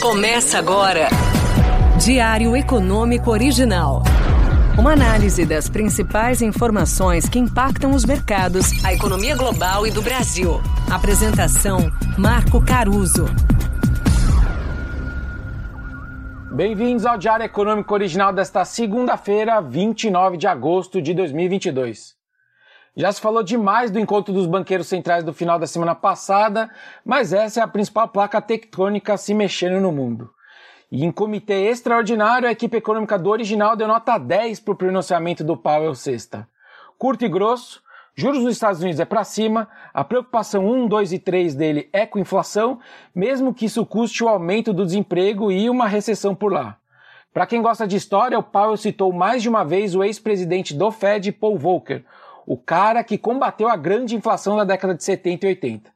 Começa agora. Diário Econômico Original. Uma análise das principais informações que impactam os mercados, a economia global e do Brasil. Apresentação: Marco Caruso. Bem-vindos ao Diário Econômico Original desta segunda-feira, 29 de agosto de 2022. Já se falou demais do encontro dos banqueiros centrais do final da semana passada, mas essa é a principal placa tectônica se mexendo no mundo. E em comitê extraordinário, a equipe econômica do original deu nota 10 para o pronunciamento do Powell sexta. Curto e grosso, juros nos Estados Unidos é para cima, a preocupação 1, 2 e 3 dele é com inflação, mesmo que isso custe o aumento do desemprego e uma recessão por lá. Para quem gosta de história, o Powell citou mais de uma vez o ex-presidente do Fed, Paul Volcker, o cara que combateu a grande inflação da década de 70 e 80.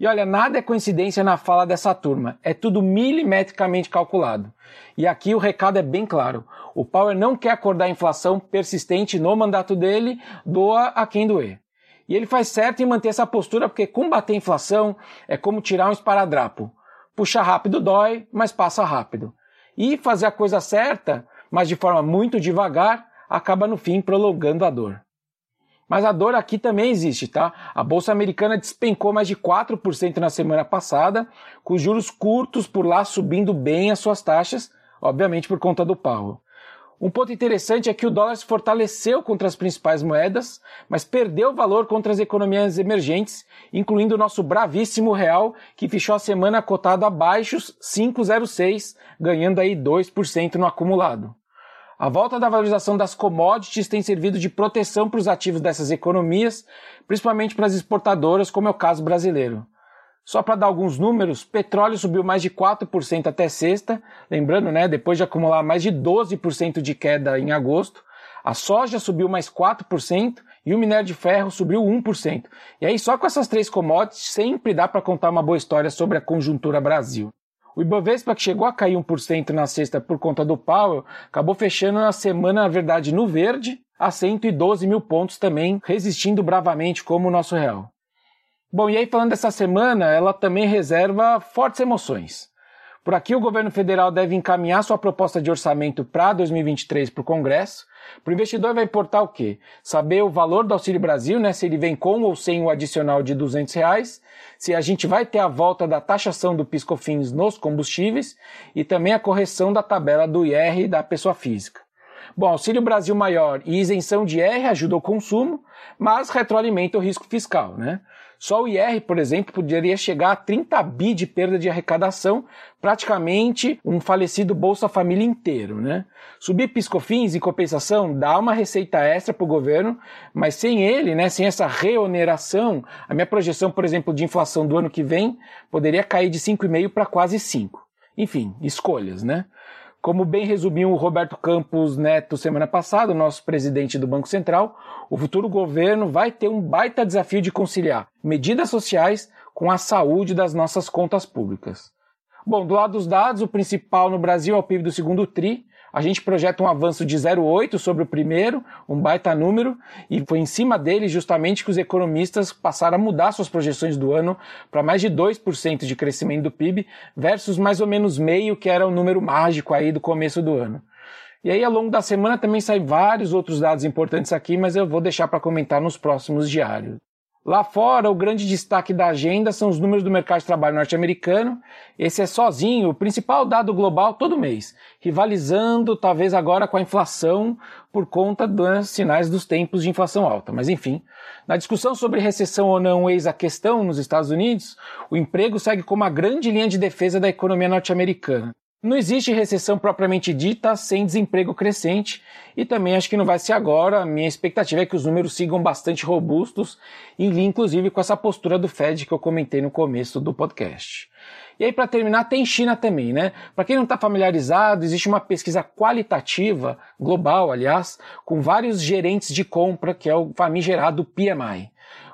E olha, nada é coincidência na fala dessa turma, é tudo milimetricamente calculado. E aqui o recado é bem claro: o Power não quer acordar a inflação persistente no mandato dele, doa a quem doer. E ele faz certo em manter essa postura porque combater a inflação é como tirar um esparadrapo. Puxa rápido dói, mas passa rápido. E fazer a coisa certa, mas de forma muito devagar, acaba no fim prolongando a dor. Mas a dor aqui também existe, tá? A bolsa americana despencou mais de 4% na semana passada, com juros curtos por lá subindo bem as suas taxas, obviamente por conta do Powell. Um ponto interessante é que o dólar se fortaleceu contra as principais moedas, mas perdeu valor contra as economias emergentes, incluindo o nosso bravíssimo real, que fechou a semana cotado abaixo 5,06, ganhando aí 2% no acumulado. A volta da valorização das commodities tem servido de proteção para os ativos dessas economias, principalmente para as exportadoras, como é o caso brasileiro. Só para dar alguns números, petróleo subiu mais de 4% até sexta, lembrando, né, depois de acumular mais de 12% de queda em agosto. A soja subiu mais 4% e o minério de ferro subiu 1%. E aí, só com essas três commodities, sempre dá para contar uma boa história sobre a conjuntura Brasil. O Ibovespa, que chegou a cair 1% na sexta por conta do Powell, acabou fechando a semana, na verdade, no verde, a 112 mil pontos também, resistindo bravamente como o nosso real. Bom, e aí falando dessa semana, ela também reserva fortes emoções. Por aqui, o governo federal deve encaminhar sua proposta de orçamento para 2023 para o Congresso. Para o investidor vai importar o quê? Saber o valor do Auxílio Brasil, né? Se ele vem com ou sem o adicional de 200 reais, se a gente vai ter a volta da taxação do PiscoFins nos combustíveis e também a correção da tabela do IR da pessoa física. Bom, Auxílio Brasil maior e isenção de IR ajuda o consumo, mas retroalimenta o risco fiscal, né? Só o IR, por exemplo, poderia chegar a 30 bi de perda de arrecadação, praticamente um falecido Bolsa Família inteiro, né? Subir piscofins, em compensação, dá uma receita extra para o governo, mas sem ele, né, sem essa reoneração, a minha projeção, por exemplo, de inflação do ano que vem poderia cair de 5,5 para quase 5. Enfim, escolhas, né? Como bem resumiu o Roberto Campos Neto semana passada, nosso presidente do Banco Central, o futuro governo vai ter um baita desafio de conciliar medidas sociais com a saúde das nossas contas públicas. Bom, do lado dos dados, o principal no Brasil é o PIB do segundo TRI, a gente projeta um avanço de 0,8 sobre o primeiro, um baita número, e foi em cima dele justamente que os economistas passaram a mudar suas projeções do ano para mais de 2% de crescimento do PIB, versus mais ou menos meio, que era o número mágico aí do começo do ano. E aí, ao longo da semana, também saem vários outros dados importantes aqui, mas eu vou deixar para comentar nos próximos diários. Lá fora, o grande destaque da agenda são os números do mercado de trabalho norte-americano. Esse é sozinho o principal dado global todo mês, rivalizando talvez agora com a inflação por conta dos sinais dos tempos de inflação alta. Mas enfim, na discussão sobre recessão ou não eis a questão nos Estados Unidos, o emprego segue como a grande linha de defesa da economia norte-americana. Não existe recessão propriamente dita sem desemprego crescente e também acho que não vai ser agora. A minha expectativa é que os números sigam bastante robustos, linha inclusive com essa postura do Fed que eu comentei no começo do podcast. E aí, para terminar, tem China também, né? Para quem não está familiarizado, existe uma pesquisa qualitativa, global, aliás, com vários gerentes de compra, que é o famigerado PMI.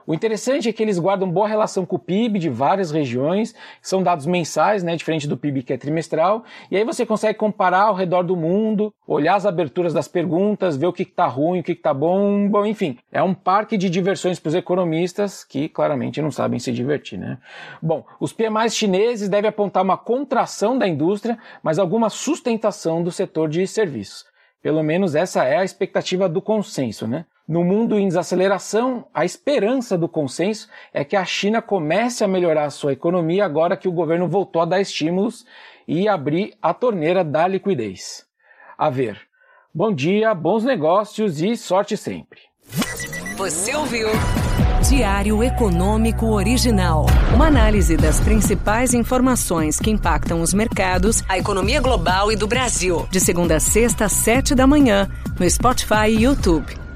O interessante é que eles guardam boa relação com o PIB de várias regiões, são dados mensais, né, diferente do PIB que é trimestral, e aí você consegue comparar ao redor do mundo, olhar as aberturas das perguntas, ver o que está ruim, o que está bom, bom, enfim, é um parque de diversões para os economistas que claramente não sabem se divertir, né? Bom, os PMIs chineses devem apontar uma contração da indústria, mas alguma sustentação do setor de serviços. Pelo menos essa é a expectativa do consenso, né? No mundo em desaceleração, a esperança do consenso é que a China comece a melhorar a sua economia agora que o governo voltou a dar estímulos e abrir a torneira da liquidez. A ver. Bom dia, bons negócios e sorte sempre. Você ouviu? Diário Econômico Original. Uma análise das principais informações que impactam os mercados, a economia global e do Brasil. De segunda a sexta, às sete da manhã, no Spotify e YouTube.